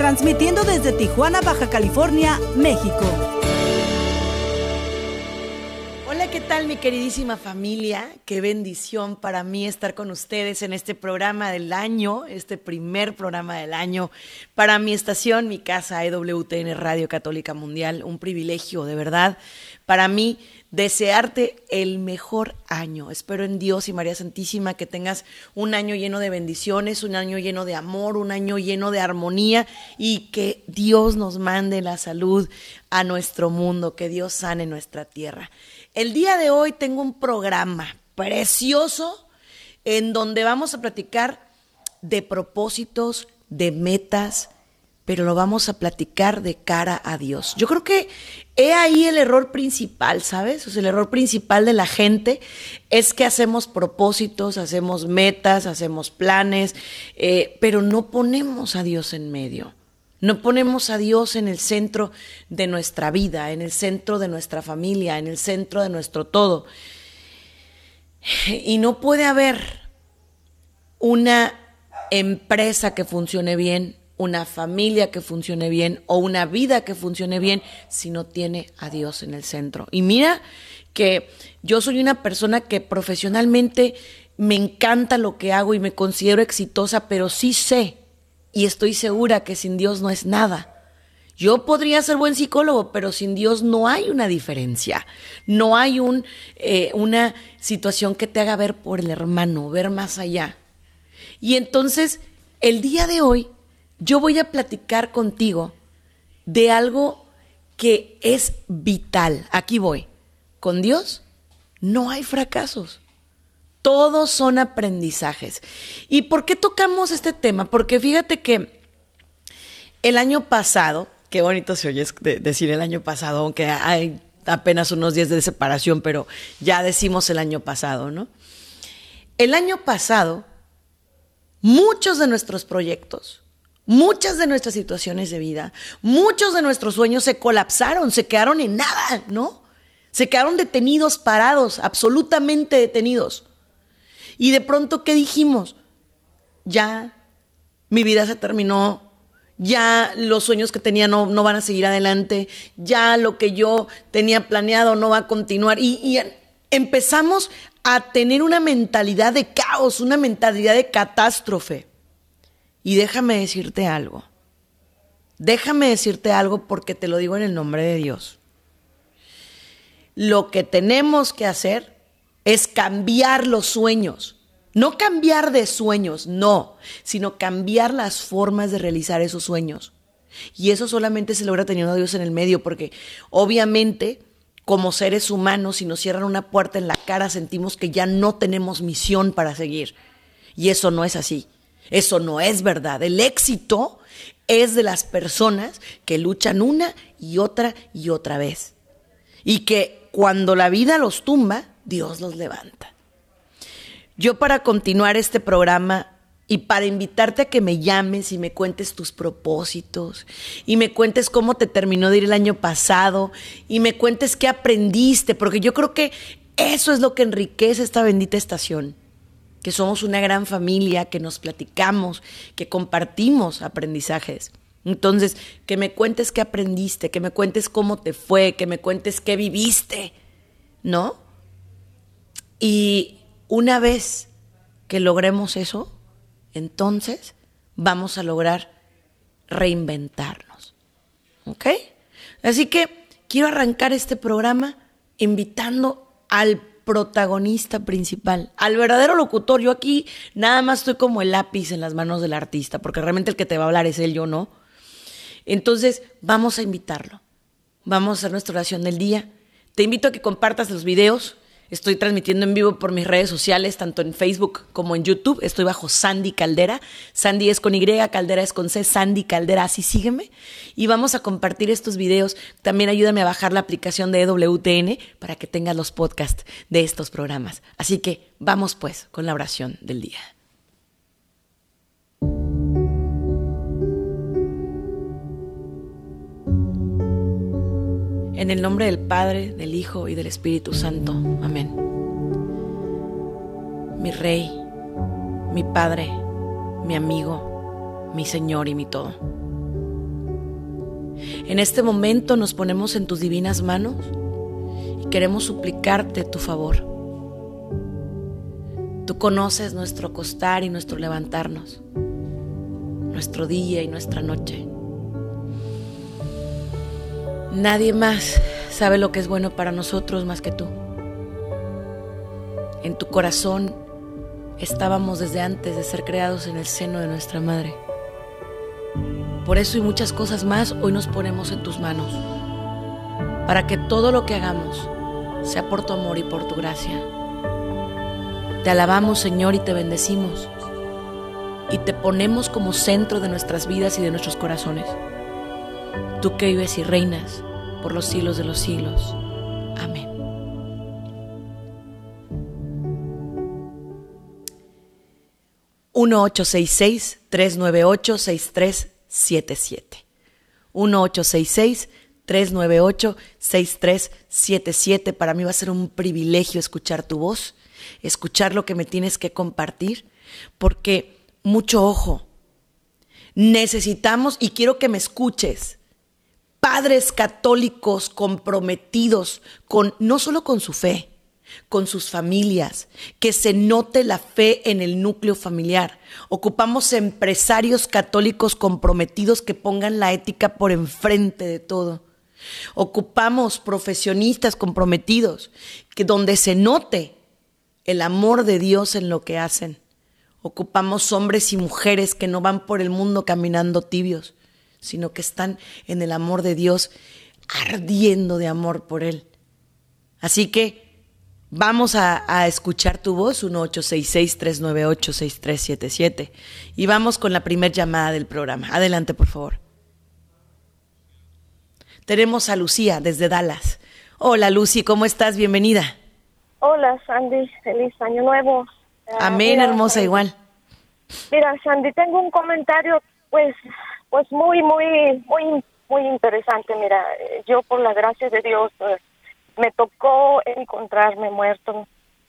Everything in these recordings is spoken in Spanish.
transmitiendo desde Tijuana, Baja California, México. Hola, ¿qué tal mi queridísima familia? Qué bendición para mí estar con ustedes en este programa del año, este primer programa del año para mi estación, mi casa EWTN Radio Católica Mundial. Un privilegio, de verdad, para mí desearte el mejor año. Espero en Dios y María Santísima que tengas un año lleno de bendiciones, un año lleno de amor, un año lleno de armonía y que Dios nos mande la salud a nuestro mundo, que Dios sane nuestra tierra. El día de hoy tengo un programa precioso en donde vamos a platicar de propósitos, de metas, pero lo vamos a platicar de cara a Dios. Yo creo que he ahí el error principal, ¿sabes? O sea, el error principal de la gente es que hacemos propósitos, hacemos metas, hacemos planes, eh, pero no ponemos a Dios en medio. No ponemos a Dios en el centro de nuestra vida, en el centro de nuestra familia, en el centro de nuestro todo. Y no puede haber una empresa que funcione bien una familia que funcione bien o una vida que funcione bien si no tiene a Dios en el centro. Y mira que yo soy una persona que profesionalmente me encanta lo que hago y me considero exitosa, pero sí sé y estoy segura que sin Dios no es nada. Yo podría ser buen psicólogo, pero sin Dios no hay una diferencia. No hay un, eh, una situación que te haga ver por el hermano, ver más allá. Y entonces, el día de hoy yo voy a platicar contigo de algo que es vital. Aquí voy. Con Dios no hay fracasos. Todos son aprendizajes. ¿Y por qué tocamos este tema? Porque fíjate que el año pasado, qué bonito se oye decir el año pasado, aunque hay apenas unos días de separación, pero ya decimos el año pasado, ¿no? El año pasado, muchos de nuestros proyectos, Muchas de nuestras situaciones de vida, muchos de nuestros sueños se colapsaron, se quedaron en nada, ¿no? Se quedaron detenidos, parados, absolutamente detenidos. Y de pronto, ¿qué dijimos? Ya, mi vida se terminó, ya los sueños que tenía no, van a seguir adelante, ya lo que yo tenía planeado no va a continuar. Y, y empezamos a tener una mentalidad de caos, una mentalidad de catástrofe. Y déjame decirte algo. Déjame decirte algo porque te lo digo en el nombre de Dios. Lo que tenemos que hacer es cambiar los sueños. No cambiar de sueños, no, sino cambiar las formas de realizar esos sueños. Y eso solamente se logra teniendo a Dios en el medio, porque obviamente como seres humanos, si nos cierran una puerta en la cara, sentimos que ya no tenemos misión para seguir. Y eso no es así. Eso no es verdad. El éxito es de las personas que luchan una y otra y otra vez. Y que cuando la vida los tumba, Dios los levanta. Yo para continuar este programa y para invitarte a que me llames y me cuentes tus propósitos y me cuentes cómo te terminó de ir el año pasado y me cuentes qué aprendiste, porque yo creo que eso es lo que enriquece esta bendita estación que somos una gran familia, que nos platicamos, que compartimos aprendizajes. Entonces, que me cuentes qué aprendiste, que me cuentes cómo te fue, que me cuentes qué viviste, ¿no? Y una vez que logremos eso, entonces vamos a lograr reinventarnos. ¿Ok? Así que quiero arrancar este programa invitando al protagonista principal, al verdadero locutor. Yo aquí nada más estoy como el lápiz en las manos del artista, porque realmente el que te va a hablar es él, yo no. Entonces, vamos a invitarlo. Vamos a hacer nuestra oración del día. Te invito a que compartas los videos. Estoy transmitiendo en vivo por mis redes sociales, tanto en Facebook como en YouTube. Estoy bajo Sandy Caldera. Sandy es con Y, Caldera es con C, Sandy Caldera, así sígueme. Y vamos a compartir estos videos. También ayúdame a bajar la aplicación de EWTN para que tengas los podcasts de estos programas. Así que vamos pues con la oración del día. En el nombre del Padre, del Hijo y del Espíritu Santo. Amén. Mi Rey, mi Padre, mi amigo, mi Señor y mi todo. En este momento nos ponemos en tus divinas manos y queremos suplicarte tu favor. Tú conoces nuestro acostar y nuestro levantarnos, nuestro día y nuestra noche. Nadie más sabe lo que es bueno para nosotros más que tú. En tu corazón estábamos desde antes de ser creados en el seno de nuestra madre. Por eso y muchas cosas más hoy nos ponemos en tus manos, para que todo lo que hagamos sea por tu amor y por tu gracia. Te alabamos Señor y te bendecimos y te ponemos como centro de nuestras vidas y de nuestros corazones tú que vives y reinas por los siglos de los siglos. Amén. uno 398 6377 1-866-398-6377. Para mí va a ser un privilegio escuchar tu voz, escuchar lo que me tienes que compartir, porque mucho ojo, necesitamos y quiero que me escuches padres católicos comprometidos con no solo con su fe, con sus familias, que se note la fe en el núcleo familiar. Ocupamos empresarios católicos comprometidos que pongan la ética por enfrente de todo. Ocupamos profesionistas comprometidos, que donde se note el amor de Dios en lo que hacen. Ocupamos hombres y mujeres que no van por el mundo caminando tibios, sino que están en el amor de Dios, ardiendo de amor por Él. Así que vamos a, escuchar tu voz, 1-866-398-6377, y vamos con la primera llamada del programa. Adelante, por favor. Tenemos a Lucía desde Dallas. Hola, Lucy, ¿cómo estás? Bienvenida. Hola, Sandy. Feliz año nuevo. Amén, hermosa, igual. Mira, Sandy, tengo un comentario, pues pues muy, muy, muy, muy interesante. Mira, yo por la gracia de Dios pues, me tocó encontrarme muerto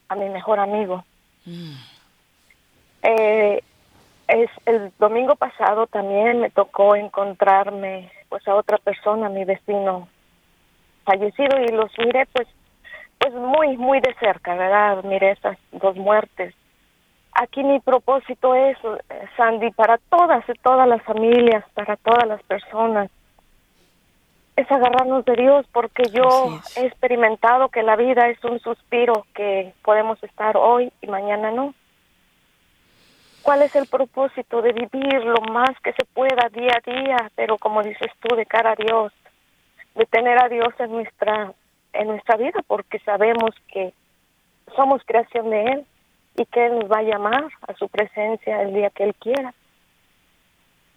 a mi mejor amigo. Mm. Eh, es el domingo pasado también me tocó encontrarme pues a otra persona, mi vecino fallecido y los miré pues pues muy muy de cerca, ¿verdad? Miré esas dos muertes aquí mi propósito es, Sandy, para todas y todas las familias, para todas las personas, es agarrarnos de Dios porque yo he experimentado que la vida es un suspiro que podemos estar hoy y mañana no. ¿Cuál es el propósito de vivir lo más que se pueda día a día, pero como dices tú, de cara a Dios, de tener a Dios en nuestra en nuestra vida porque sabemos que somos creación de él y que Él nos va a llamar a su presencia el día que Él quiera.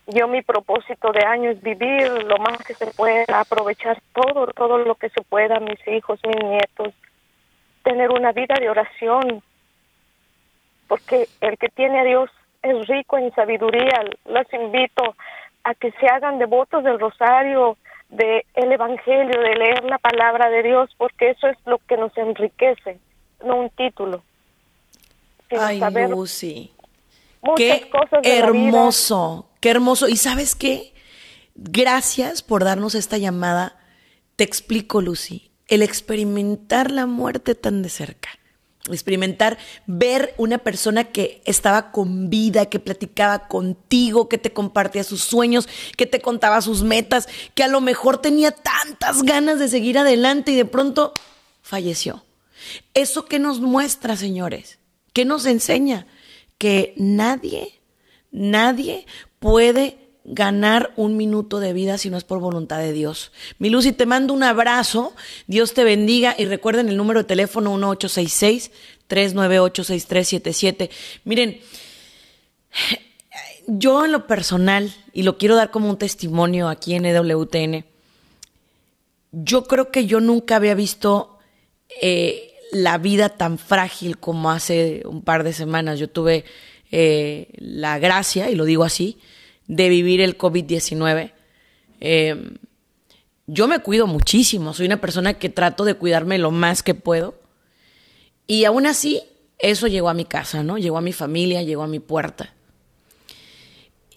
Yo mi propósito de año es vivir lo más que se pueda, aprovechar todo, todo lo que se pueda, mis hijos, mis nietos, tener una vida de oración, porque el que tiene a Dios es rico en sabiduría. Los invito a que se hagan devotos del rosario, del el Evangelio, de leer la palabra de Dios, porque eso es lo que nos enriquece, no un título. Ay, Lucy. Qué hermoso, qué hermoso. ¿Y sabes qué? Gracias por darnos esta llamada. Te explico, Lucy, el experimentar la muerte tan de cerca. Experimentar, ver una persona que estaba con vida, que platicaba contigo, que te compartía sus sueños, que te contaba sus metas, que a lo mejor tenía tantas ganas de seguir adelante y de pronto falleció. ¿Eso que nos muestra, señores? ¿Qué nos enseña? Que nadie, nadie puede ganar un minuto de vida si no es por voluntad de Dios. Mi Lucy, te mando un abrazo, Dios te bendiga y recuerden el número de teléfono 1866-398-6377. Miren, yo en lo personal, y lo quiero dar como un testimonio aquí en EWTN, yo creo que yo nunca había visto eh, la vida tan frágil como hace un par de semanas. Yo tuve eh, la gracia, y lo digo así, de vivir el COVID-19. Em, yo me cuido muchísimo, soy una persona que trato de cuidarme lo más que puedo. Y aún así, eso llegó a mi casa, ¿no? Llegó a mi familia, llegó a mi puerta.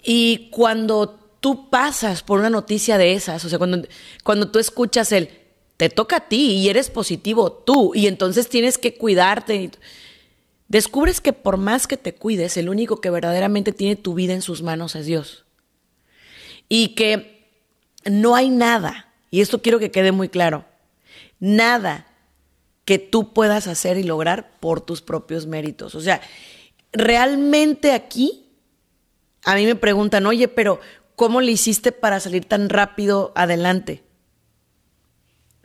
Y cuando tú pasas por una noticia de esas, o sea, cuando, cuando tú escuchas el, te toca a ti y eres positivo tú, y entonces tienes que cuidarte, descubres que por más que te cuides, el único que verdaderamente tiene tu vida en sus manos es Dios. Y que no hay nada, y esto quiero que quede muy claro, nada que tú puedas hacer y lograr por tus propios méritos. O sea, realmente aquí a mí me preguntan, oye, pero ¿cómo le hiciste para salir tan rápido adelante?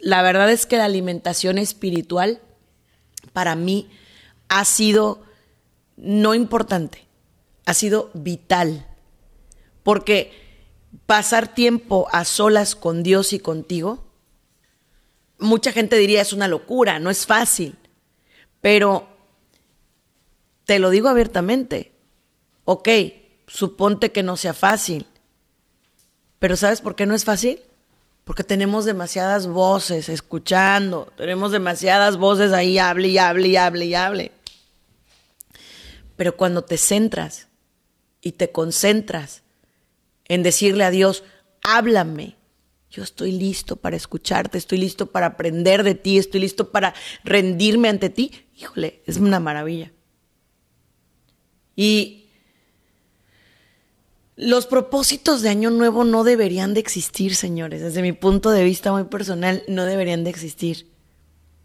La verdad es que la alimentación espiritual para mí ha sido no importante, ha sido vital. Porque pasar tiempo a solas con Dios y contigo, mucha gente diría es una locura, no es fácil. Pero te lo digo abiertamente, ok, suponte que no sea fácil. Pero ¿sabes por qué no es fácil? Porque tenemos demasiadas voces escuchando, tenemos demasiadas voces ahí, hable y hable y hable y hable. Pero cuando te centras y te concentras en decirle a Dios, háblame, yo estoy listo para escucharte, estoy listo para aprender de ti, estoy listo para rendirme ante ti, híjole, es una maravilla. Y los propósitos de Año Nuevo no deberían de existir, señores. Desde mi punto de vista muy personal, no deberían de existir.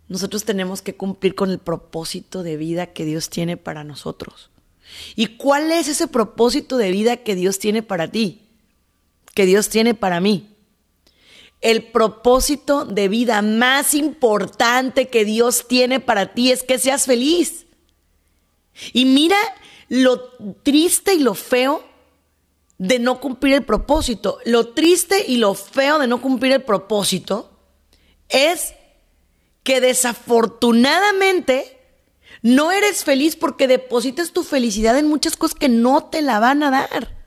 Nosotros tenemos que cumplir con el propósito de vida que Dios tiene para nosotros. ¿Y cuál es ese propósito de vida que Dios tiene para ti? Que Dios tiene para mí. El propósito de vida más importante que Dios tiene para ti es que seas feliz. Y mira lo triste y lo feo de no cumplir el propósito. Lo triste y lo feo de no cumplir el propósito es que desafortunadamente no eres feliz porque depositas tu felicidad en muchas cosas que no te la van a dar.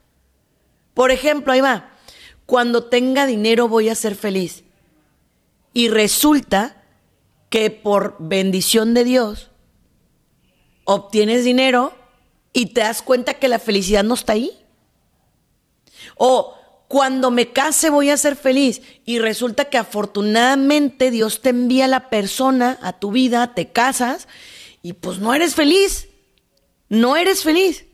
Por ejemplo, ahí va, cuando tenga dinero voy a ser feliz. Y resulta que por bendición de Dios obtienes dinero y te das cuenta que la felicidad no está ahí. O cuando me case voy a ser feliz. Y resulta que afortunadamente Dios te envía a la persona a tu vida, te casas y pues no eres feliz. No eres feliz.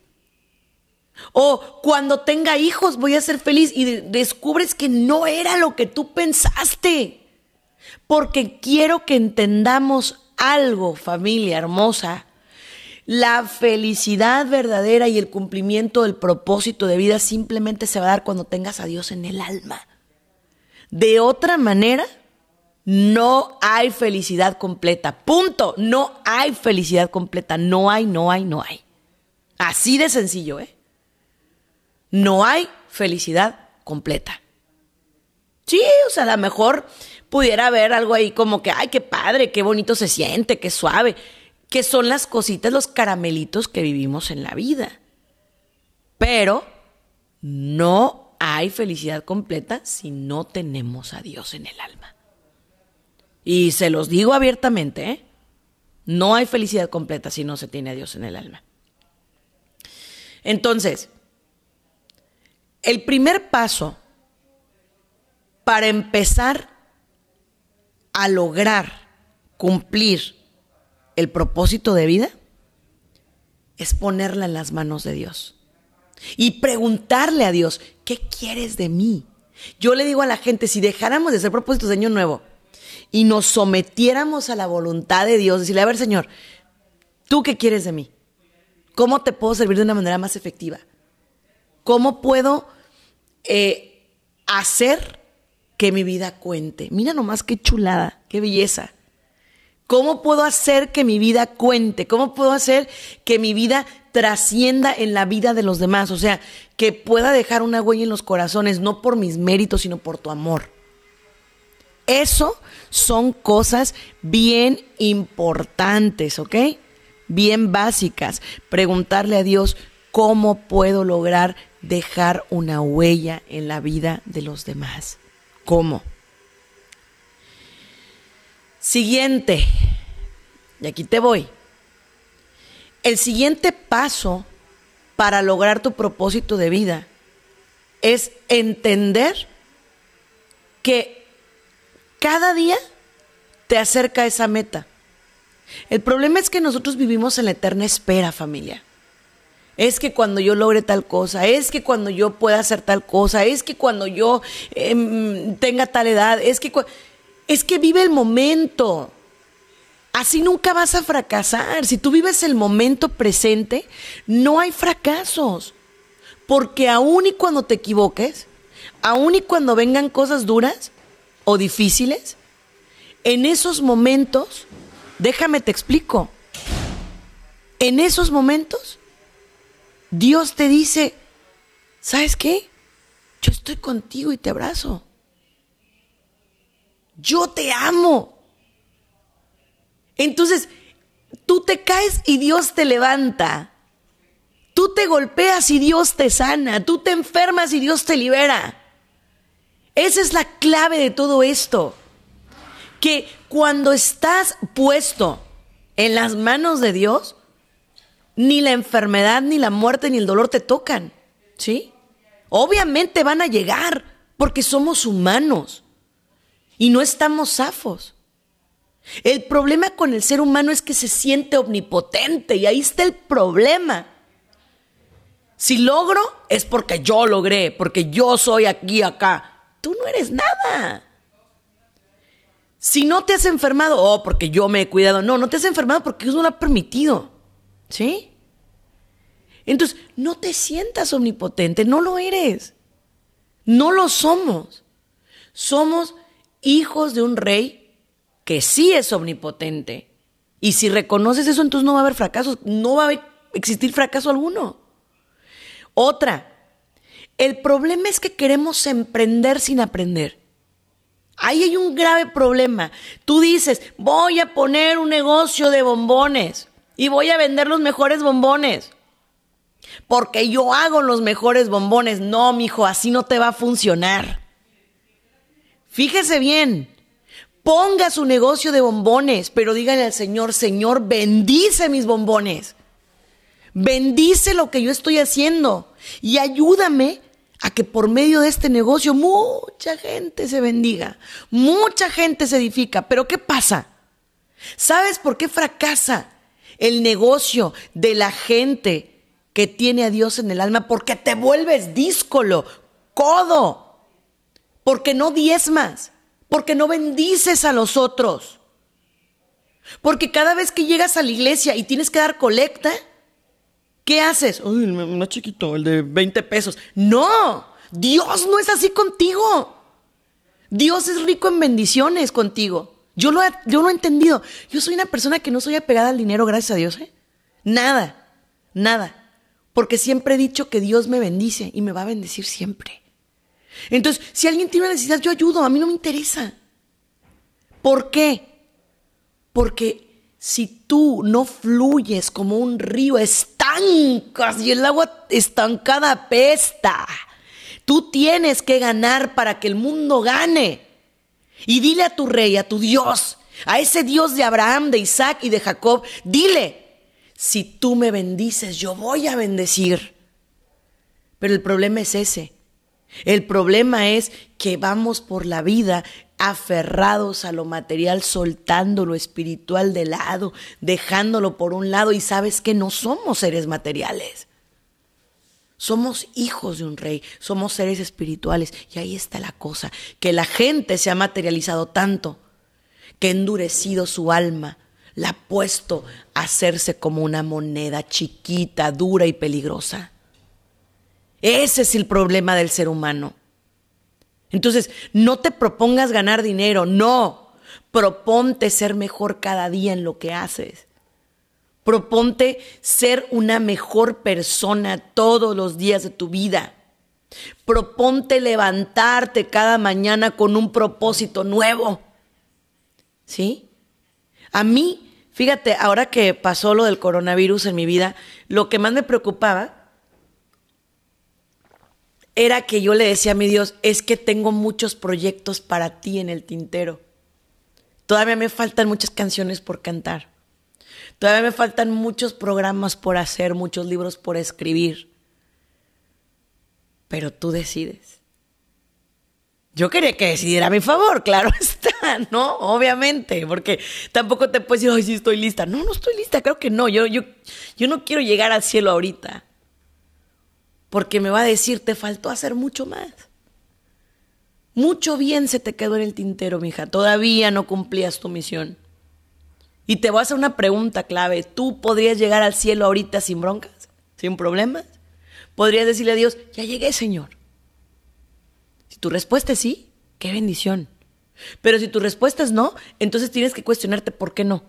O cuando tenga hijos voy a ser feliz y descubres que no era lo que tú pensaste. Porque quiero que entendamos algo, familia hermosa. La felicidad verdadera y el cumplimiento del propósito de vida simplemente se va a dar cuando tengas a Dios en el alma. De otra manera, no hay felicidad completa. Punto. No hay felicidad completa. No hay, no hay, no hay. Así de sencillo, ¿eh? No hay felicidad completa. Sí, o sea, a lo mejor pudiera haber algo ahí como que, ay, qué padre, qué bonito se siente, qué suave que son las cositas, los caramelitos que vivimos en la vida. Pero no hay felicidad completa si no tenemos a Dios en el alma. Y se los digo abiertamente, ¿eh? no hay felicidad completa si no se tiene a Dios en el alma. Entonces, el primer paso para empezar a lograr cumplir el propósito de vida es ponerla en las manos de Dios y preguntarle a Dios, ¿qué quieres de mí? Yo le digo a la gente, si dejáramos de hacer propósitos de año nuevo y nos sometiéramos a la voluntad de Dios, decirle, a ver Señor, ¿tú qué quieres de mí? ¿Cómo te puedo servir de una manera más efectiva? ¿Cómo puedo eh, hacer que mi vida cuente. Mira nomás qué chulada, qué belleza. ¿Cómo puedo hacer que mi vida cuente? ¿Cómo puedo hacer que mi vida trascienda en la vida de los demás? O sea, que pueda dejar una huella en los corazones, no por mis méritos, sino por tu amor. Eso son cosas bien importantes, ¿ok? Bien básicas. Preguntarle a Dios cómo puedo lograr dejar una huella en la vida de los demás. ¿Cómo? Siguiente, y aquí te voy. El siguiente paso para lograr tu propósito de vida es entender que cada día te acerca a esa meta. El problema es que nosotros vivimos en la eterna espera, familia. Es que cuando yo logre tal cosa, es que cuando yo pueda hacer tal cosa, es que cuando yo em, tenga tal edad, es que es que vive el momento. Así nunca vas a fracasar. Si tú vives el momento presente, no hay fracasos. Porque aún y cuando te equivoques, aún y cuando vengan cosas duras o difíciles, en esos momentos, déjame te explico, en esos momentos, Dios te dice, ¿sabes qué? Yo estoy contigo y te abrazo. Yo te amo. Entonces, tú te caes y Dios te levanta. Tú te golpeas y Dios te sana. Tú te enfermas y Dios te libera. Esa es la clave de todo esto. Que cuando estás puesto en las manos de Dios, ni la enfermedad, ni la muerte, ni el dolor te tocan. ¿Sí? Obviamente van a llegar porque somos humanos y no estamos zafos. El problema con el ser humano es que se siente omnipotente y ahí está el problema. Si logro es porque yo logré, porque yo soy aquí, acá. Tú no eres nada. Si no te has enfermado, oh, porque yo me he cuidado. No, no te has enfermado porque Dios no lo ha permitido. ¿Sí? Entonces, no te sientas omnipotente, no lo eres. No lo somos. Somos hijos de un rey que sí es omnipotente. Y si reconoces eso, entonces no va a haber fracasos, no va a existir fracaso alguno. Otra, el problema es que queremos emprender sin aprender. Ahí hay un grave problema. Tú dices, voy a poner un negocio de bombones y voy a vender los mejores bombones. Porque yo hago los mejores bombones. No, mijo, así no te va a funcionar. Fíjese bien, ponga su negocio de bombones, pero dígale al Señor, Señor, bendice mis bombones. Bendice lo que yo estoy haciendo y ayúdame a que por medio de este negocio mucha gente se bendiga, mucha gente se edifica. Pero ¿qué pasa? ¿Sabes por qué fracasa el negocio de la gente que tiene a Dios en el alma? Porque te vuelves díscolo, codo porque no diezmas, porque no bendices a los otros. Porque cada vez que llegas a la iglesia y tienes que dar colecta, ¿qué haces? Uy, el más chiquito, el de 20 pesos. No, Dios no es así contigo. Dios es rico en bendiciones contigo. Yo lo, yo lo he entendido. Yo soy una persona que no soy apegada al dinero, gracias a Dios. ¿eh? Nada, nada. Porque siempre he dicho que Dios me bendice y me va a bendecir siempre. Entonces, si alguien tiene una necesidad, yo ayudo, a mí no me interesa. ¿Por qué? Porque si tú no fluyes como un río, estancas y el agua estancada apesta. Tú tienes que ganar para que el mundo gane. Y dile a tu rey, a tu Dios, a ese Dios de Abraham, de Isaac y de Jacob, dile, si tú me bendices, yo voy a bendecir. Pero el problema es ese, el problema es que vamos por la vida aferrados a lo material, soltando lo espiritual de lado, dejándolo por un lado y sabes que no somos seres materiales. Somos hijos de un rey, somos seres espirituales y ahí está la cosa, que la gente se ha materializado tanto que ha endurecido su alma, la ha puesto a hacerse como una moneda chiquita, dura y peligrosa. Ese es el problema del ser humano. Entonces, no te propongas ganar dinero, no. Proponte ser mejor cada día en lo que haces. Proponte ser una mejor persona todos los días de tu vida. Proponte levantarte cada mañana con un propósito nuevo. ¿Sí? A mí, fíjate, ahora que pasó lo del coronavirus en mi vida, lo que más me preocupaba era que yo le decía a mi Dios, es que tengo muchos proyectos para ti en el tintero. Todavía me faltan muchas canciones por cantar. Todavía me faltan muchos programas por hacer, muchos libros por escribir. Pero tú decides. Yo quería que decidiera a mi favor, claro está, ¿no? Obviamente, porque tampoco te puedes decir, ay, sí estoy lista. No, no estoy lista, creo que no. Yo, yo, yo no quiero llegar al cielo ahorita porque me va a decir, te faltó hacer mucho más. Mucho bien se te quedó en el tintero, mija. Todavía no cumplías tu misión. Y te voy a hacer una pregunta clave. ¿Tú podrías llegar al cielo ahorita sin broncas? ¿Sin problemas? ¿Podrías decirle a Dios, ya llegué, Señor? Si tu respuesta es sí, qué bendición. Pero si tu respuesta es no, entonces tienes que cuestionarte por qué no.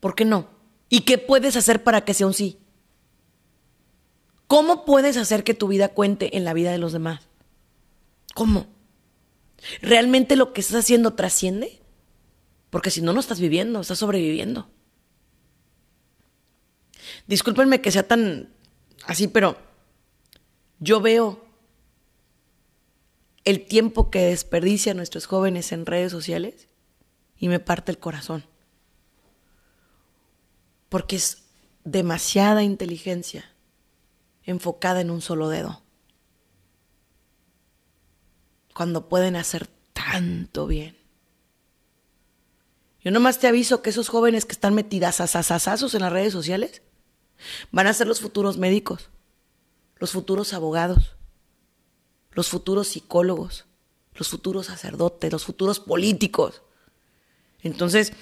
¿Por qué no? ¿Y qué puedes hacer para que sea un sí? ¿Cómo puedes hacer que tu vida cuente en la vida de los demás? ¿Cómo? ¿Realmente lo que estás haciendo trasciende? Porque si no, no estás viviendo, estás sobreviviendo. Discúlpenme que sea tan así, pero yo veo el tiempo que desperdician nuestros jóvenes en redes sociales y me parte el corazón. Porque es demasiada inteligencia enfocada en un solo dedo. Cuando pueden hacer tanto bien. Yo nomás te aviso que esos jóvenes que están metidas a en las redes sociales van a ser los futuros médicos, los futuros abogados, los futuros psicólogos, los futuros sacerdotes, los futuros políticos. Entonces,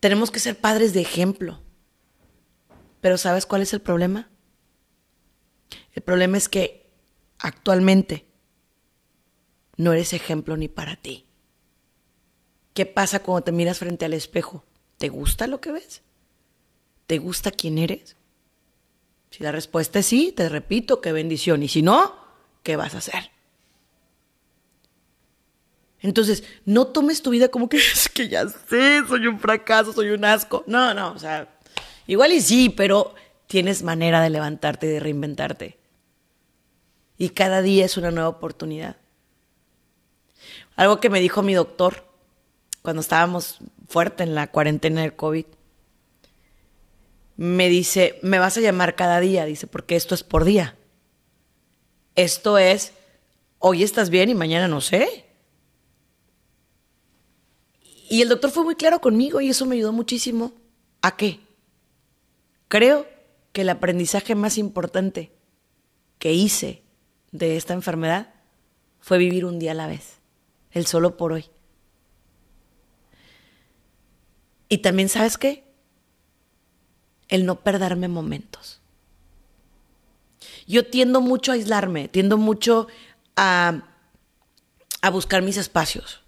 tenemos que ser padres de ejemplo. Pero ¿sabes cuál es el problema? El problema es que actualmente no eres ejemplo ni para ti. ¿Qué pasa cuando te miras frente al espejo? ¿Te gusta lo que ves? ¿Te gusta quién eres? Si la respuesta es sí, te repito, qué bendición. Y si no, ¿qué vas a hacer? Entonces, no tomes tu vida como que es que ya sé, soy un fracaso, soy un asco. No, no, o sea, igual y sí, pero tienes manera de levantarte y de reinventarte. Y cada día es una nueva oportunidad. Algo que me dijo mi doctor cuando estábamos fuerte en la cuarentena del COVID. Me dice, me vas a llamar cada día, dice, porque esto es por día. Esto es, hoy estás bien y mañana no sé. Y el doctor fue muy claro conmigo y eso me ayudó muchísimo. ¿A qué? Creo que el aprendizaje más importante que hice de esta enfermedad fue vivir un día a la vez, el solo por hoy. Y también, ¿sabes qué? El no perderme momentos. Yo tiendo mucho a aislarme, tiendo mucho a, a buscar mis espacios.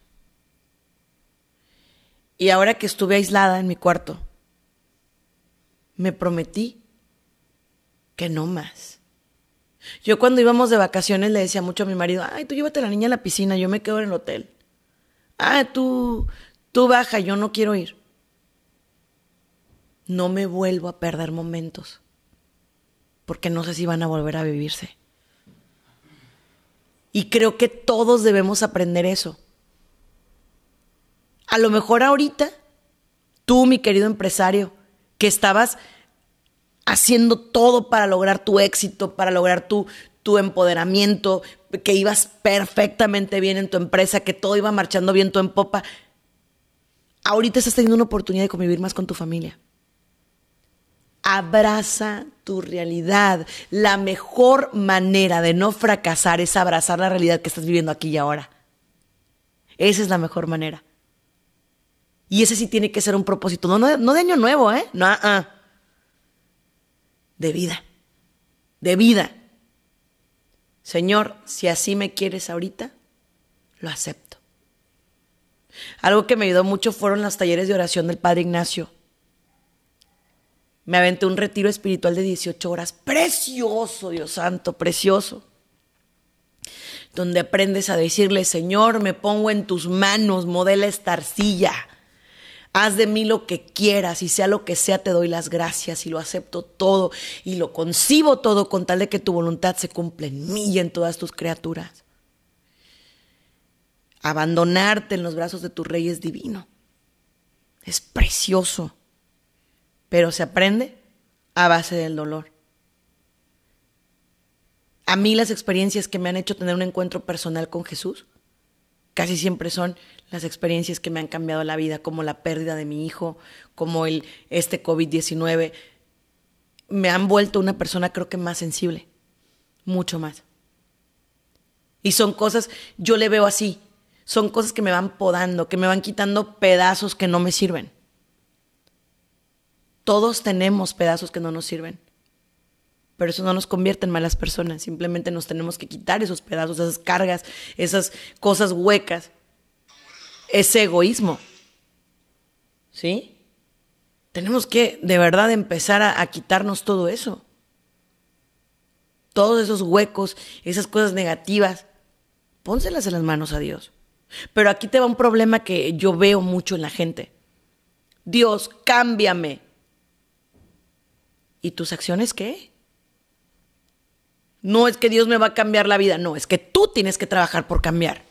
Y ahora que estuve aislada en mi cuarto, me prometí que no más. Yo cuando íbamos de vacaciones le decía mucho a mi marido, ay, tú llévate a la niña a la piscina, yo me quedo en el hotel. Ah, tú, tú baja, yo no quiero ir. No me vuelvo a perder momentos, porque no sé si van a volver a vivirse. Y creo que todos debemos aprender eso. A lo mejor ahorita, tú, mi querido empresario, que estabas haciendo todo para lograr tu éxito, para lograr tu, tu empoderamiento, que ibas perfectamente bien en tu empresa, que todo iba marchando bien tu en popa. Ahorita estás teniendo una oportunidad de convivir más con tu familia. Abraza tu realidad. La mejor manera de no fracasar es abrazar la realidad que estás viviendo aquí y ahora. Esa es la mejor manera. Y ese sí tiene que ser un propósito. No, no, de año nuevo, ¿eh? No, ah de vida. de vida. Señor, si así me quieres ahorita, lo acepto. Algo que me ayudó mucho fueron los talleres de oración del Padre Ignacio. Me aventé un retiro espiritual de 18 horas. Precioso, Dios santo, precioso. Donde aprendes a decirle, Señor, me pongo en tus manos, modela esta arcilla. Haz de mí lo que quieras y sea lo que sea, te doy las gracias y lo acepto todo y lo concibo todo con tal de que tu voluntad se cumpla en mí y en todas tus criaturas. Abandonarte en los brazos de tu rey es divino. Es precioso pero se aprende a base del dolor. A mí las experiencias que me han hecho tener un encuentro personal con Jesús casi siempre son las experiencias que me han cambiado la vida, como la pérdida de mi hijo, como el este COVID-19 me han vuelto una persona creo que más sensible, mucho más. Y son cosas, yo le veo así, son cosas que me van podando, que me van quitando pedazos que no me sirven. Todos tenemos pedazos que no nos sirven. Pero eso no nos convierte en malas personas. Simplemente nos tenemos que quitar esos pedazos, esas cargas, esas cosas huecas. Ese egoísmo. ¿Sí? Tenemos que de verdad empezar a, quitarnos todo eso. Todos esos huecos, esas cosas negativas. Pónselas en las manos a Dios. Pero aquí te va un problema que yo veo mucho en la gente. Dios, cámbiame. ¿Y tus acciones qué? No es que Dios me va a cambiar la vida, no, es que tú tienes que trabajar por cambiar.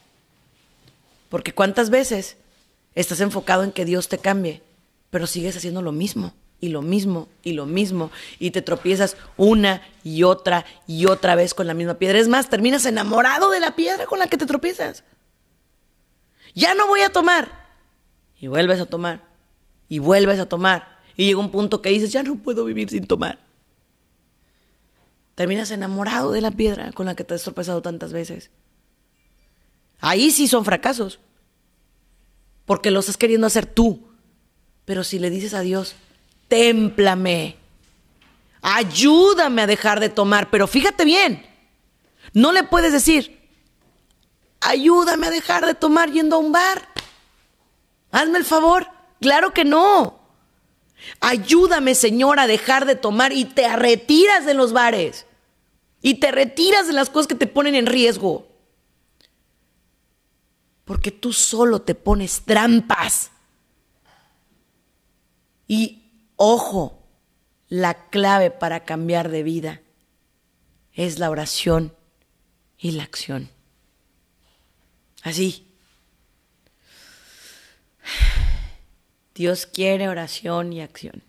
Porque cuántas veces estás enfocado en que Dios te cambie, pero sigues haciendo lo mismo y lo mismo y lo mismo y te tropiezas una y otra y otra vez con la misma piedra. Es más, terminas enamorado de la piedra con la que te tropiezas. Ya no voy a tomar. Y vuelves a tomar. Y vuelves a tomar. Y llega un punto que dices, ya no puedo vivir sin tomar. Terminas enamorado de la piedra con la que te has tropezado tantas veces. Ahí sí son fracasos. Porque lo estás queriendo hacer tú. Pero si le dices a Dios, témplame, ayúdame a dejar de tomar. Pero fíjate bien, no le puedes decir, ayúdame a dejar de tomar yendo a un bar. Hazme el favor. Claro que no. Ayúdame, Señor, a dejar de tomar y te retiras de los bares. Y te retiras de las cosas que te ponen en riesgo. Porque tú solo te pones trampas. Y ojo, la clave para cambiar de vida es la oración y la acción. Así. Dios quiere oración y acción.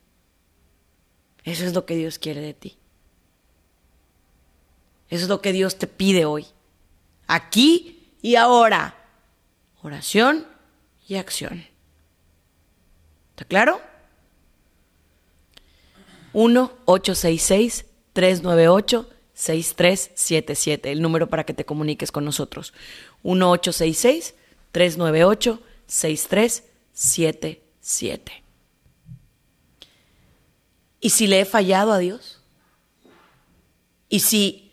Eso es lo que Dios quiere de ti. Eso es lo que Dios te pide hoy. Aquí y ahora. Oración y acción. ¿Está claro? 1-866-398-6377, el número para que te comuniques con nosotros. 1-866-398-6377. Siete. ¿Y si le he fallado a Dios? ¿Y si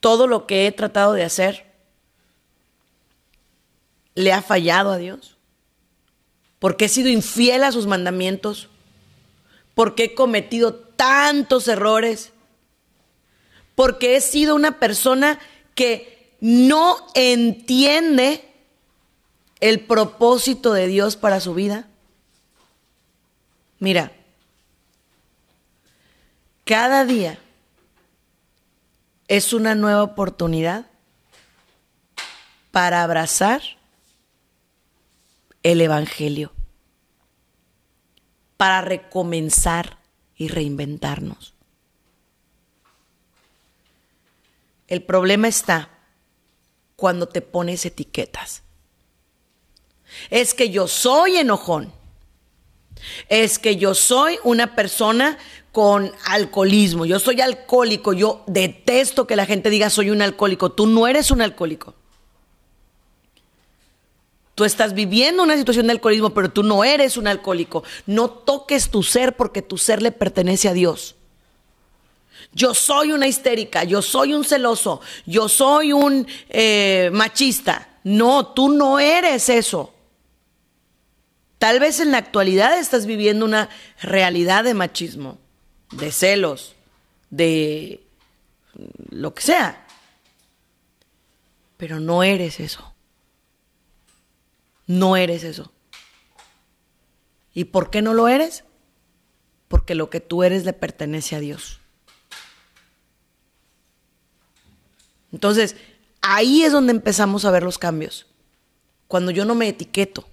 todo lo que he tratado de hacer le ha fallado a Dios? Porque he sido infiel a sus mandamientos, porque he cometido tantos errores, porque he sido una persona que no entiende el propósito de Dios para su vida? Mira, cada día es una nueva oportunidad para abrazar el Evangelio, para recomenzar y reinventarnos. El problema está cuando te pones etiquetas. Es que yo soy enojón. Es que yo soy una persona con alcoholismo. Yo soy alcohólico. Yo detesto que la gente diga soy un alcohólico. Tú no eres un alcohólico. Tú estás viviendo una situación de alcoholismo, pero tú no eres un alcohólico. No toques tu ser porque tu ser le pertenece a Dios. Yo soy una histérica, yo soy un celoso, yo soy un eh, machista. No, tú no eres eso. Tal vez en la actualidad estás viviendo una realidad de machismo, de celos, de lo que sea. Pero no eres eso. No eres eso. ¿Y por qué no lo eres? Porque lo que tú eres le pertenece a Dios. Entonces, ahí es donde empezamos a ver los cambios. Cuando yo no me etiqueto,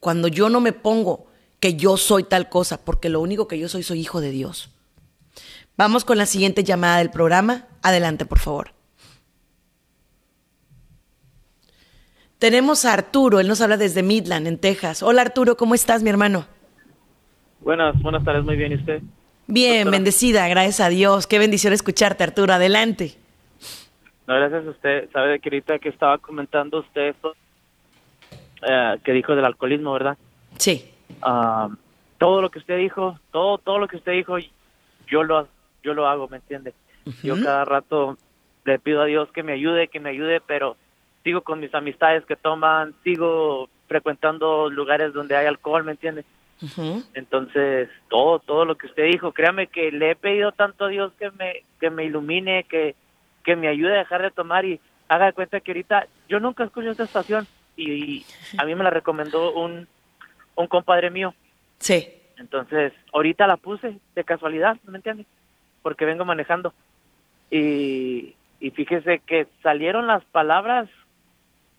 cuando yo no me pongo que yo soy tal cosa, porque lo único que yo soy soy hijo de Dios. Vamos con la siguiente llamada del programa. Adelante, por favor. Tenemos a Arturo, él nos habla desde Midland, en Texas. Hola Arturo, ¿cómo estás, mi hermano? Buenas, buenas tardes, muy bien, ¿y usted? Bien, bendecida, gracias a Dios. Qué bendición escucharte, Arturo, adelante. No, gracias a usted. Sabe que ahorita que estaba comentando usted esto, eh, que dijo del alcoholismo, ¿verdad? Sí. Ah, todo lo que usted dijo, todo, todo lo que usted dijo, yo lo, yo lo hago, ¿me entiende? Yo cada rato le pido a Dios que me ayude, que me ayude, pero sigo con mis amistades que toman, sigo frecuentando lugares donde hay alcohol, ¿me entiende? Entonces, todo, todo lo que usted dijo, créame que le he pedido tanto a Dios que me, que me ilumine, que, que me ayude a dejar de tomar y haga de cuenta que ahorita yo nunca escucho esta estación y, a mí me la recomendó un, un compadre mío. Sí. Entonces, ahorita la puse de casualidad, ¿me entiende? Porque vengo manejando. Y, y fíjese que salieron las palabras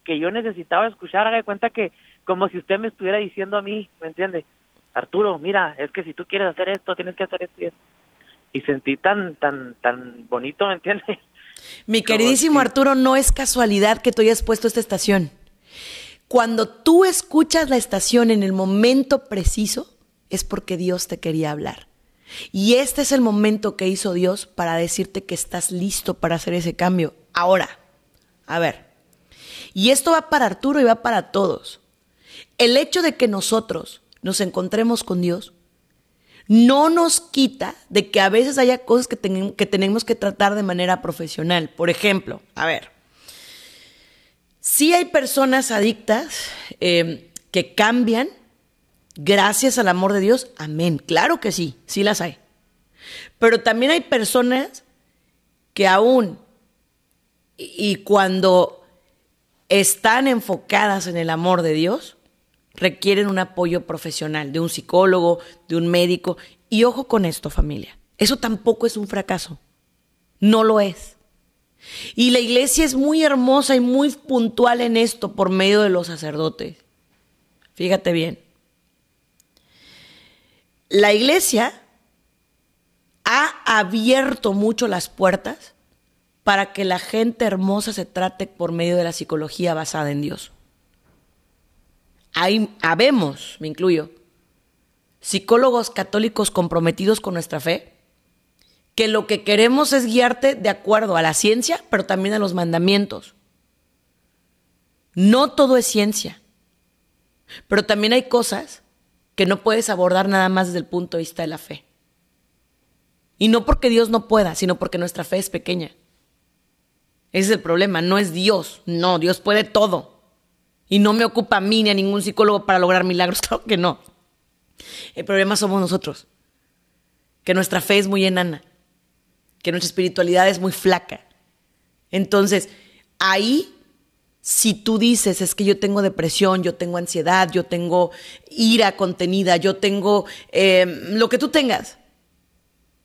que yo necesitaba escuchar, haga de cuenta que como si usted me estuviera diciendo a mí, ¿me entiende? Arturo, mira, es que si tú quieres hacer esto, tienes que hacer esto y Y sentí tan, tan, tan bonito, ¿me entiende? Mi queridísimo Arturo, no es casualidad que tú hayas puesto esta estación. Cuando tú escuchas la estación en el momento preciso, es porque Dios te quería hablar. Y este es el momento que hizo Dios para decirte que estás listo para hacer ese cambio. Ahora, a ver, y esto va para Arturo y va para todos. El hecho de que nosotros nos encontremos con Dios no nos quita de que a veces haya cosas que, tenemos que tratar de manera profesional. Por ejemplo, a ver, si hay personas adictas eh, que cambian gracias al amor de Dios. Amén. Claro que sí, sí las hay. Pero también hay personas que aún y cuando están enfocadas en el amor de Dios, requieren un apoyo profesional, de un psicólogo, de un médico. Y ojo con esto, familia, eso tampoco es un fracaso, no lo es. Y la iglesia es muy hermosa y muy puntual en esto por medio de los sacerdotes. Fíjate bien. La iglesia ha abierto mucho las puertas para que la gente hermosa se trate por medio de la psicología basada en Dios. Hay, habemos, me incluyo, psicólogos católicos comprometidos con nuestra fe, que lo que queremos es guiarte de acuerdo a la ciencia, pero también a los mandamientos. No todo es ciencia, pero también hay cosas que no puedes abordar nada más desde el punto de vista de la fe. Y no porque Dios no pueda, sino porque nuestra fe es pequeña. Ese es el problema, no es Dios. No, Dios puede todo. Y no me ocupa a mí ni a ningún psicólogo para lograr milagros, claro que no. El problema somos nosotros. Que nuestra fe es muy enana. Que nuestra espiritualidad es muy flaca. Entonces, ahí, si tú dices, es que yo tengo depresión, yo tengo ansiedad, yo tengo ira contenida, yo tengo eh, lo que tú tengas,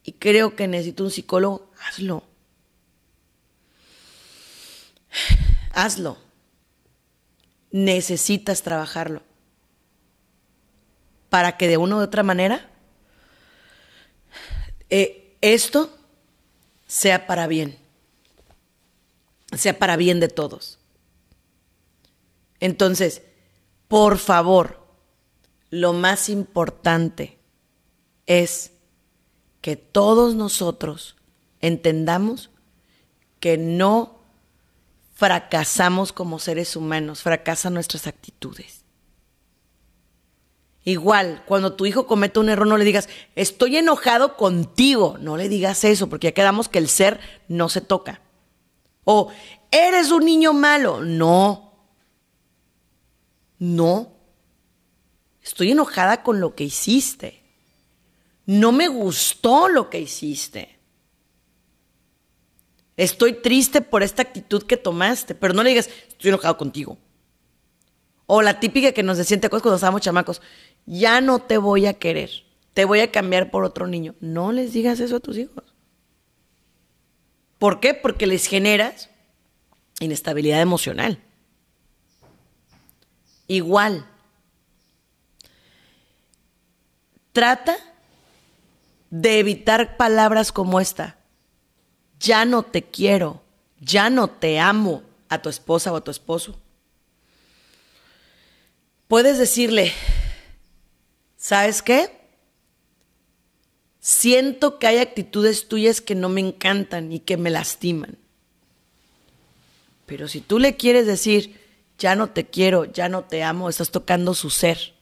y creo que necesito un psicólogo, hazlo hazlo. Necesitas trabajarlo. Para que de una u otra manera eh, esto sea para bien. Sea para bien de todos. Entonces, por favor, lo más importante es que todos nosotros entendamos que no fracasamos como seres humanos, fracasan nuestras actitudes. Igual, cuando tu hijo comete un error, no le digas, estoy enojado contigo. No le digas eso, porque ya quedamos que el ser no se toca. O, eres un niño malo. No. No. Estoy enojada con lo que hiciste. No me gustó lo que hiciste. Estoy triste por esta actitud que tomaste, pero no le digas, estoy enojado contigo. O la típica que nos decían, ¿te acuerdas cuando estábamos chamacos? Ya no te voy a querer, te voy a cambiar por otro niño. No les digas eso a tus hijos. ¿Por qué? Porque les generas inestabilidad emocional. Igual. Trata de evitar palabras como esta. Ya no te quiero, ya no te amo a tu esposa o a tu esposo. Puedes decirle, ¿sabes qué? Siento que hay actitudes tuyas que no me encantan y que me lastiman. Pero si tú le quieres decir, ya no te quiero, ya no te amo, estás tocando su ser.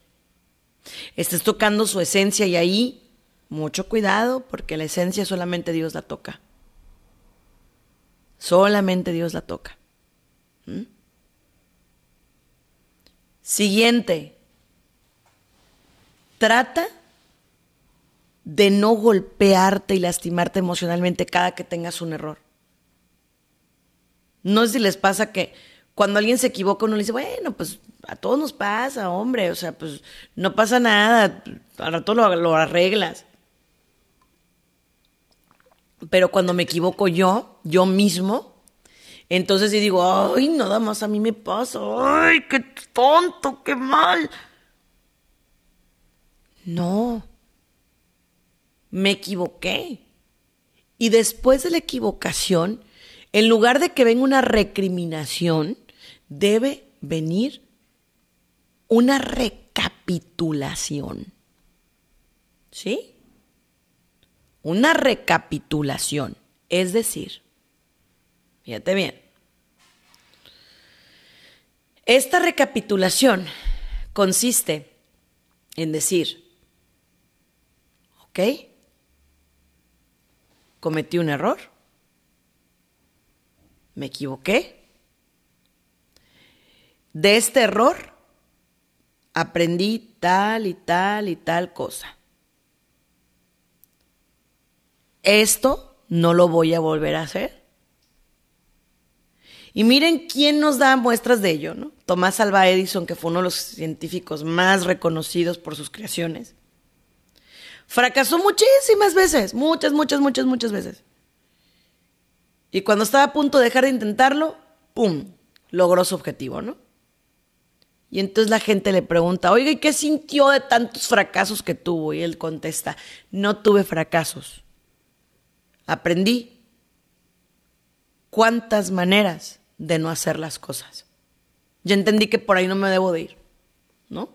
Estás tocando su esencia y ahí mucho cuidado porque la esencia solamente Dios la toca. Solamente Dios la toca. ¿Mm? Siguiente. Trata de no golpearte y lastimarte emocionalmente cada que tengas un error. No sé si les pasa que cuando alguien se equivoca uno le dice, bueno, pues a todos nos pasa, hombre, o sea, pues no pasa nada, al rato lo, lo arreglas. Pero cuando me equivoco yo, yo mismo, entonces sí digo, ay, nada más a mí me pasa, ay, qué tonto, qué mal. No, me equivoqué. Y después de la equivocación, en lugar de que venga una recriminación, debe venir una recapitulación. ¿Sí? Una recapitulación. Es decir, fíjate bien, esta recapitulación consiste en decir, ok, cometí un error, me equivoqué, de este error aprendí tal y tal y tal cosa. Esto no lo voy a volver a hacer. Y miren quién nos da muestras de ello, ¿no? Tomás Alva Edison, que fue uno de los científicos más reconocidos por sus creaciones. Fracasó muchísimas veces, muchas, muchas, muchas, muchas veces. Y cuando estaba a punto de dejar de intentarlo, ¡pum! Logró su objetivo, ¿no? Y entonces la gente le pregunta, oiga, ¿y qué sintió de tantos fracasos que tuvo? Y él contesta, no tuve fracasos. Aprendí cuántas maneras de no hacer las cosas. Ya entendí que por ahí no me debo de ir, ¿no?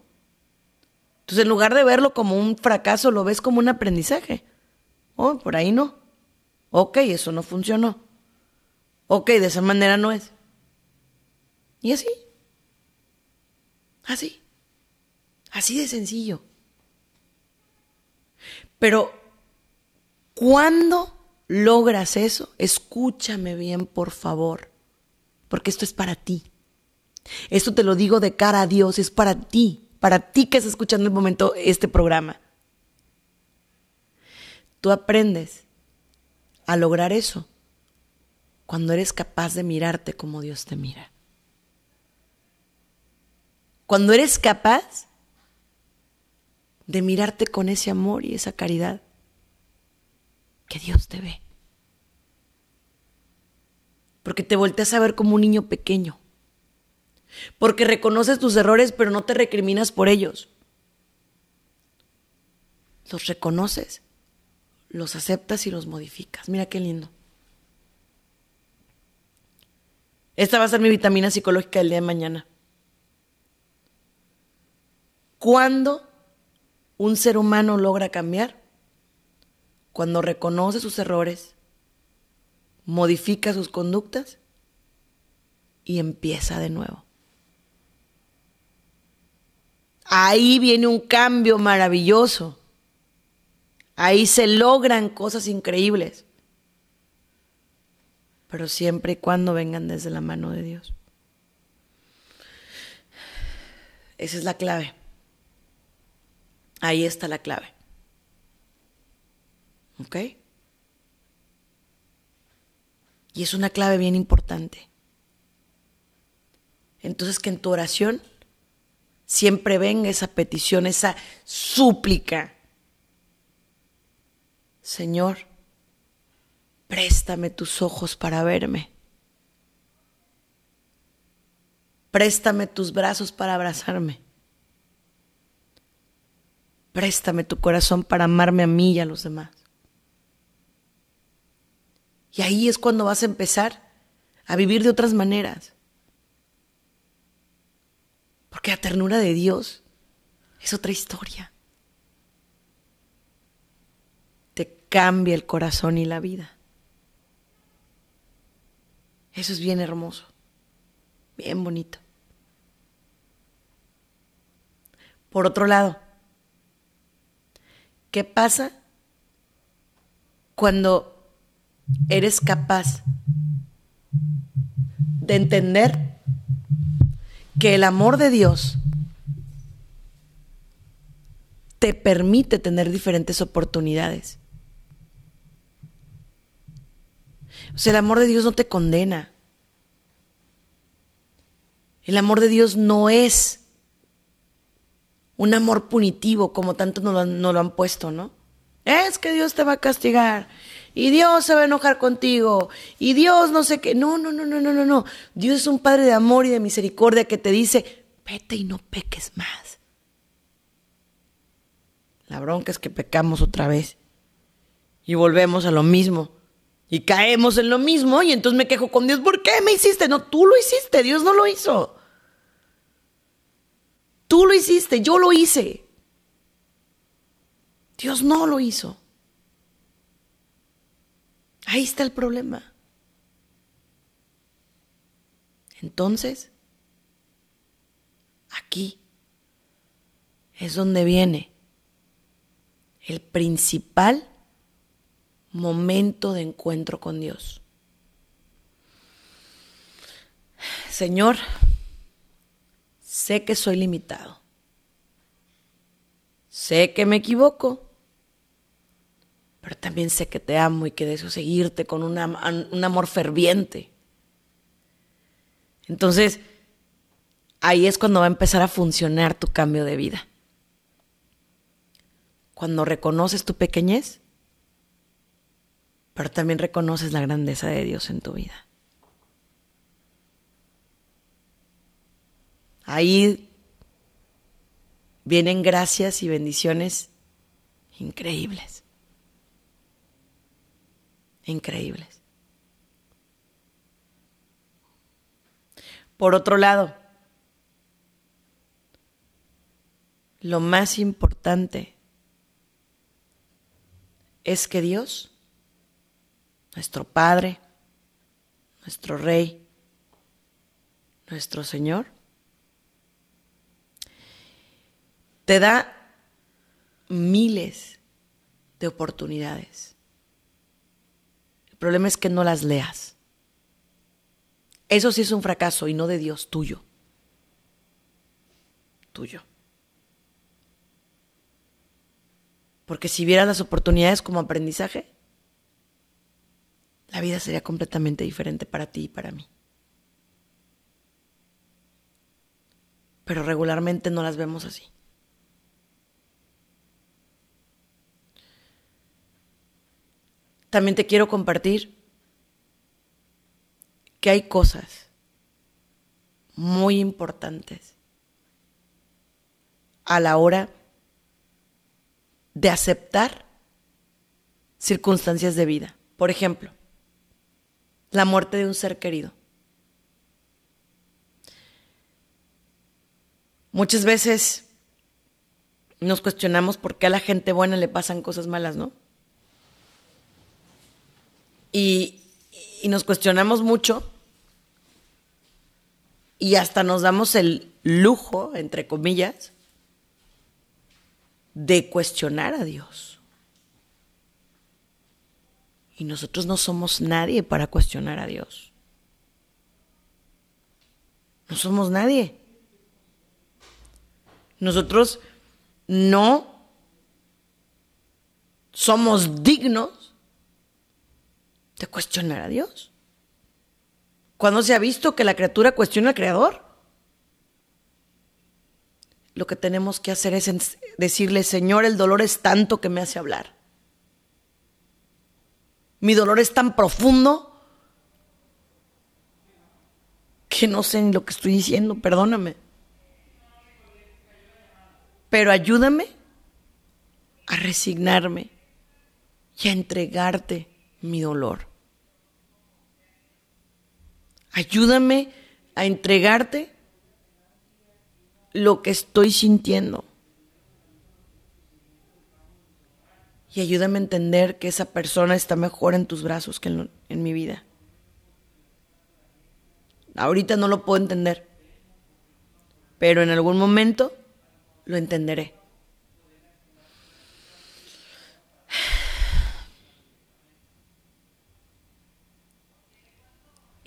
Entonces, en lugar de verlo como un fracaso, lo ves como un aprendizaje. Oh, por ahí no. Ok, eso no funcionó. Ok, de esa manera no es. Y así. Así. Así de sencillo. Pero, ¿cuándo logras eso? Escúchame bien, por favor, porque esto es para ti. Esto te lo digo de cara a Dios, es para ti, para ti que estás escuchando en el momento este programa. Tú aprendes a lograr eso cuando eres capaz de mirarte como Dios te mira. Cuando eres capaz de mirarte con ese amor y esa caridad que Dios te ve. Porque te volteas a ver como un niño pequeño. Porque reconoces tus errores pero no te recriminas por ellos. Los reconoces, los aceptas y los modificas. Mira qué lindo. Esta va a ser mi vitamina psicológica del día de mañana. ¿Cuándo un ser humano logra cambiar? Cuando reconoce sus errores, modifica sus conductas y empieza de nuevo. Ahí viene un cambio maravilloso. Ahí se logran cosas increíbles. Pero siempre y cuando vengan desde la mano de Dios. Esa es la clave. Ahí está la clave. ¿Ok? Y es una clave bien importante. Entonces que en tu oración siempre venga esa petición, esa súplica. Señor, préstame tus ojos para verme. Préstame tus brazos para abrazarme. Préstame tu corazón para amarme a mí y a los demás. Y ahí es cuando vas a empezar a vivir de otras maneras. Porque la ternura de Dios es otra historia. Te cambia el corazón y la vida. Eso es bien hermoso, bien bonito. Por otro lado, ¿qué pasa cuando eres capaz de entender que el amor de Dios te permite tener diferentes oportunidades. O sea, el amor de Dios no te condena. El amor de Dios no es un amor punitivo como tanto nos lo, han puesto, ¿no? Es que Dios te va a castigar y Dios se va a enojar contigo, y Dios no sé qué. No, no, no, no, no, no, no. Dios es un Padre de amor y de misericordia que te dice, vete y no peques más. La bronca es que pecamos otra vez y volvemos a lo mismo y caemos en lo mismo y entonces me quejo con Dios, ¿por qué me hiciste? No, tú lo hiciste, Dios no lo hizo. Tú lo hiciste, yo lo hice. Dios no lo hizo. Ahí está el problema. Entonces, aquí es donde viene el principal momento de encuentro con Dios. Señor, sé que soy limitado. Sé que me equivoco pero también sé que te amo y que deseo seguirte con un amor ferviente. Entonces, ahí es cuando va a empezar a funcionar tu cambio de vida. Cuando reconoces tu pequeñez, pero también reconoces la grandeza de Dios en tu vida. Ahí vienen gracias y bendiciones increíbles increíbles. Por otro lado, lo más importante es que Dios, nuestro Padre, nuestro Rey, nuestro Señor, te da miles de oportunidades. El problema es que no las leas. Eso sí es un fracaso y no de Dios, tuyo. Tuyo. Porque si vieras las oportunidades como aprendizaje, la vida sería completamente diferente para ti y para mí. Pero regularmente no las vemos así. También te quiero compartir que hay cosas muy importantes a la hora de aceptar circunstancias de vida. Por ejemplo, la muerte de un ser querido. Muchas veces nos cuestionamos por qué a la gente buena le pasan cosas malas, ¿no? Y, nos cuestionamos mucho y hasta nos damos el lujo, entre comillas, de cuestionar a Dios. Y nosotros no somos nadie para cuestionar a Dios. No somos nadie. Nosotros no somos dignos de cuestionar a Dios. ¿Cuándo se ha visto que la criatura cuestiona al Creador? Lo que tenemos que hacer es decirle, Señor, el dolor es tanto que me hace hablar. Mi dolor es tan profundo que no sé ni lo que estoy diciendo, perdóname. Pero ayúdame a resignarme y a entregarte mi dolor. Ayúdame a entregarte lo que estoy sintiendo. Y ayúdame a entender que esa persona está mejor en tus brazos que en, en mi vida. Ahorita no lo puedo entender, pero en algún momento lo entenderé.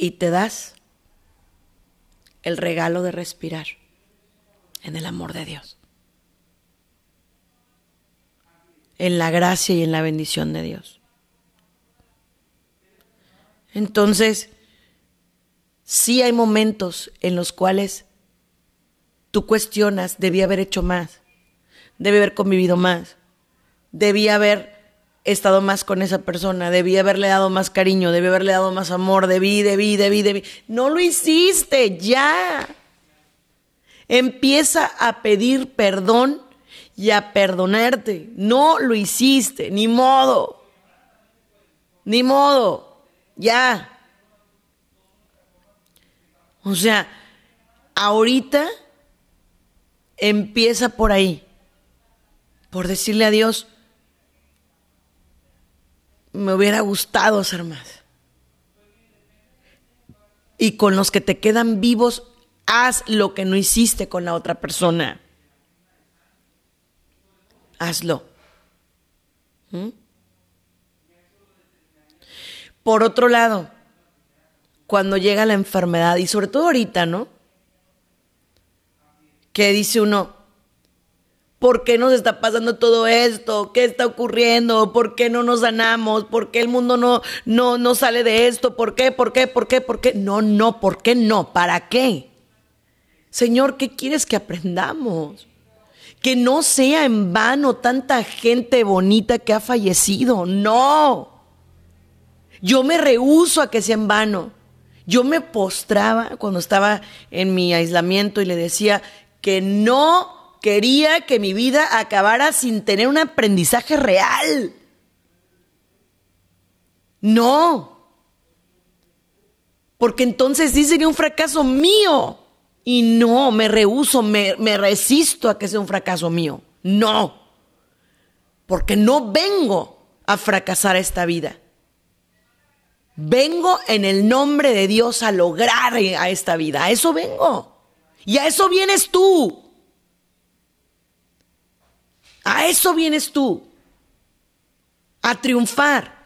Y te das el regalo de respirar en el amor de Dios, en la gracia y en la bendición de Dios. Entonces, sí hay momentos en los cuales tú cuestionas, debí haber hecho más, debí haber convivido más, debí haber estado más con esa persona, debí haberle dado más cariño, debí haberle dado más amor, debí, debí, debí, debí. No lo hiciste, ya. Empieza a pedir perdón y a perdonarte. No lo hiciste, ni modo. Ni modo, ya. O sea, ahorita empieza por ahí, por decirle a Dios, me hubiera gustado ser más. Y con los que te quedan vivos, haz lo que no hiciste con la otra persona. Hazlo. ¿Mm? Por otro lado, cuando llega la enfermedad, y sobre todo ahorita, ¿no? Que dice uno, ¿por qué nos está pasando todo esto? ¿Qué está ocurriendo? ¿Por qué no nos sanamos? ¿Por qué el mundo no, no, no sale de esto? ¿Por qué? ¿Por qué? ¿Por qué? ¿Por qué? No, no, ¿por qué no? ¿Para qué? Señor, ¿qué quieres que aprendamos? Que no sea en vano tanta gente bonita que ha fallecido. No. Yo me rehuso a que sea en vano. Yo me postraba cuando estaba en mi aislamiento y le decía que no quería que mi vida acabara sin tener un aprendizaje real. No. Porque entonces sí sería un fracaso mío. Y no, me rehuso, me, resisto a que sea un fracaso mío. No. Porque no vengo a fracasar esta vida. Vengo en el nombre de Dios a lograr a esta vida. A eso vengo. Y a eso vienes tú. A eso vienes tú. A triunfar.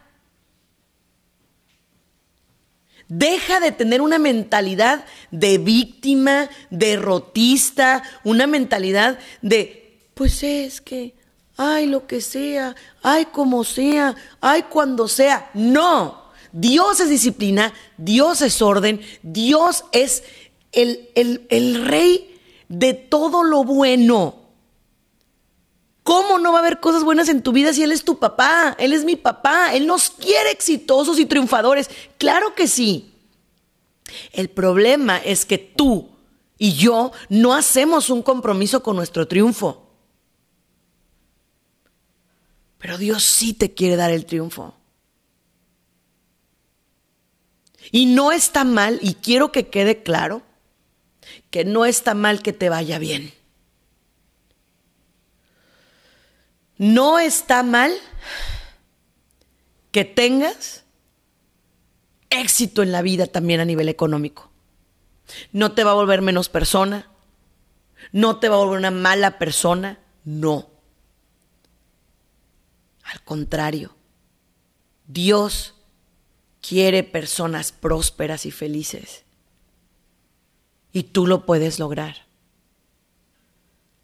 Deja de tener una mentalidad de víctima, derrotista, una mentalidad de, pues es que, ay, lo que sea, ay, como sea, ay, cuando sea. No. Dios es disciplina, Dios es orden, Dios es el, el, rey de todo lo bueno. ¿Cómo no va a haber cosas buenas en tu vida si Él es tu papá? Él es mi papá. Él nos quiere exitosos y triunfadores. Claro que sí. El problema es que tú y yo no hacemos un compromiso con nuestro triunfo. Pero Dios sí te quiere dar el triunfo. Y no está mal, y quiero que quede claro, que no está mal que te vaya bien. No está mal que tengas éxito en la vida también a nivel económico. No te va a volver menos persona, no te va a volver una mala persona, no. Al contrario, Dios quiere personas prósperas y felices. Y tú lo puedes lograr.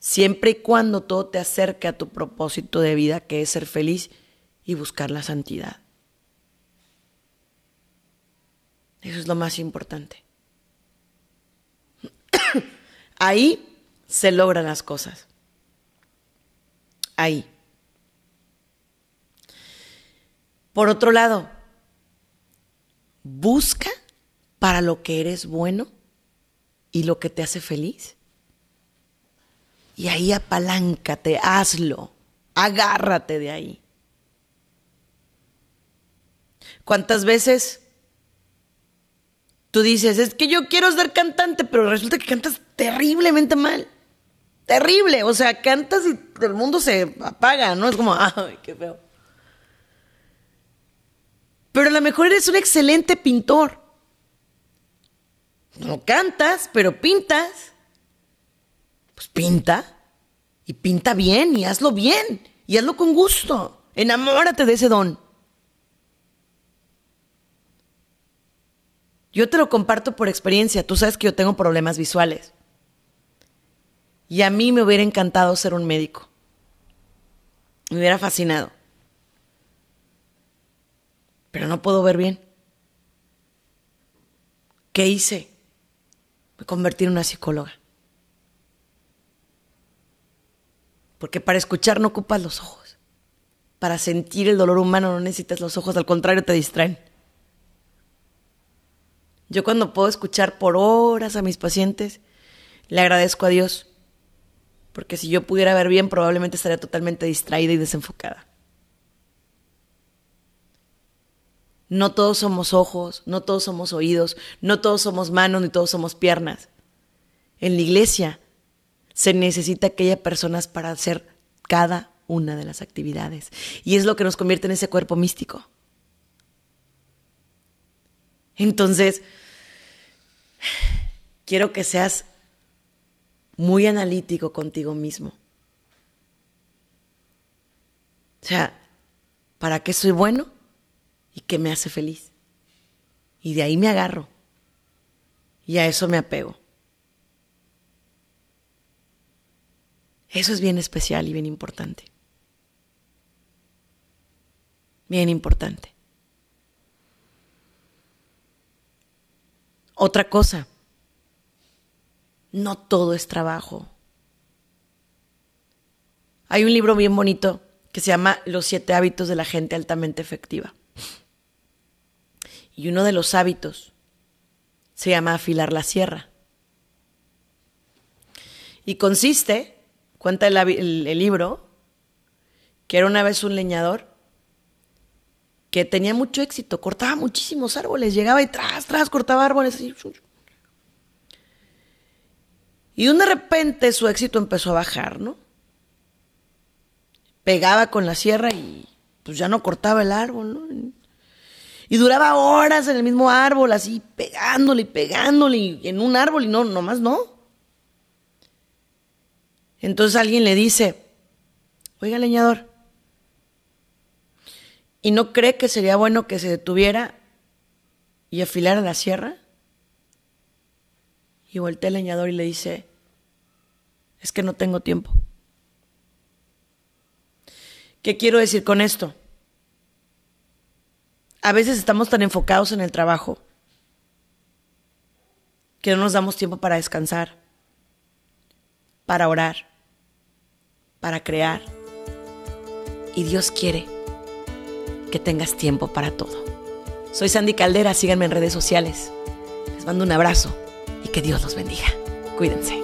Siempre y cuando todo te acerque a tu propósito de vida, que es ser feliz y buscar la santidad. Eso es lo más importante. Ahí se logran las cosas. Ahí. Por otro lado, busca para lo que eres bueno y lo que te hace feliz. Y ahí apaláncate, hazlo, agárrate de ahí. ¿Cuántas veces tú dices, es que yo quiero ser cantante, pero resulta que cantas terriblemente mal? Terrible, o sea, cantas y el mundo se apaga, ¿no? Es como, ay, qué feo. Pero a lo mejor eres un excelente pintor. No cantas, pero pintas. Pues pinta. Y pinta bien y hazlo bien. Y hazlo con gusto. Enamórate de ese don. Yo te lo comparto por experiencia. Tú sabes que yo tengo problemas visuales. Y a mí me hubiera encantado ser un médico. Me hubiera fascinado pero no puedo ver bien. ¿Qué hice? Me convertí en una psicóloga. Porque para escuchar no ocupas los ojos. Para sentir el dolor humano no necesitas los ojos, al contrario te distraen. Yo cuando puedo escuchar por horas a mis pacientes, le agradezco a Dios. Porque si yo pudiera ver bien, probablemente estaría totalmente distraída y desenfocada. No todos somos ojos, no todos somos oídos, no todos somos manos, ni todos somos piernas. En la iglesia se necesita que haya personas para hacer cada una de las actividades. Y es lo que nos convierte en ese cuerpo místico. Entonces, quiero que seas muy analítico contigo mismo. O sea, ¿para qué soy bueno? y que me hace feliz. Y de ahí me agarro. Y a eso me apego. Eso es bien especial y bien importante. Bien importante. Otra cosa, no todo es trabajo. Hay un libro bien bonito que se llama Los siete hábitos de la gente altamente efectiva. Y uno de los hábitos se llama afilar la sierra. Y consiste, cuenta el, libro, que era una vez un leñador que tenía mucho éxito, cortaba muchísimos árboles, llegaba y tras, tras, cortaba árboles. Y de repente su éxito empezó a bajar, ¿no? Pegaba con la sierra y pues ya no cortaba el árbol, ¿no? Y duraba horas en el mismo árbol, así pegándole y pegándole en un árbol y no, nomás no. Entonces alguien le dice, oiga leñador, ¿y no cree que sería bueno que se detuviera y afilara la sierra? Y voltea el leñador y le dice, es que no tengo tiempo. ¿Qué quiero decir con esto? a veces estamos tan enfocados en el trabajo que no nos damos tiempo para descansar, para orar, para crear. Y Dios quiere que tengas tiempo para todo. Soy Sandy Caldera, síganme en redes sociales. Les mando un abrazo y que Dios los bendiga. Cuídense.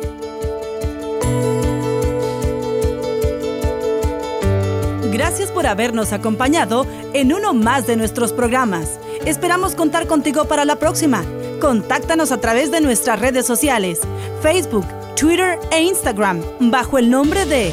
Gracias por habernos acompañado en uno más de nuestros programas. Esperamos contar contigo para la próxima. Contáctanos a través de nuestras redes sociales, Facebook, Twitter e Instagram, bajo el nombre de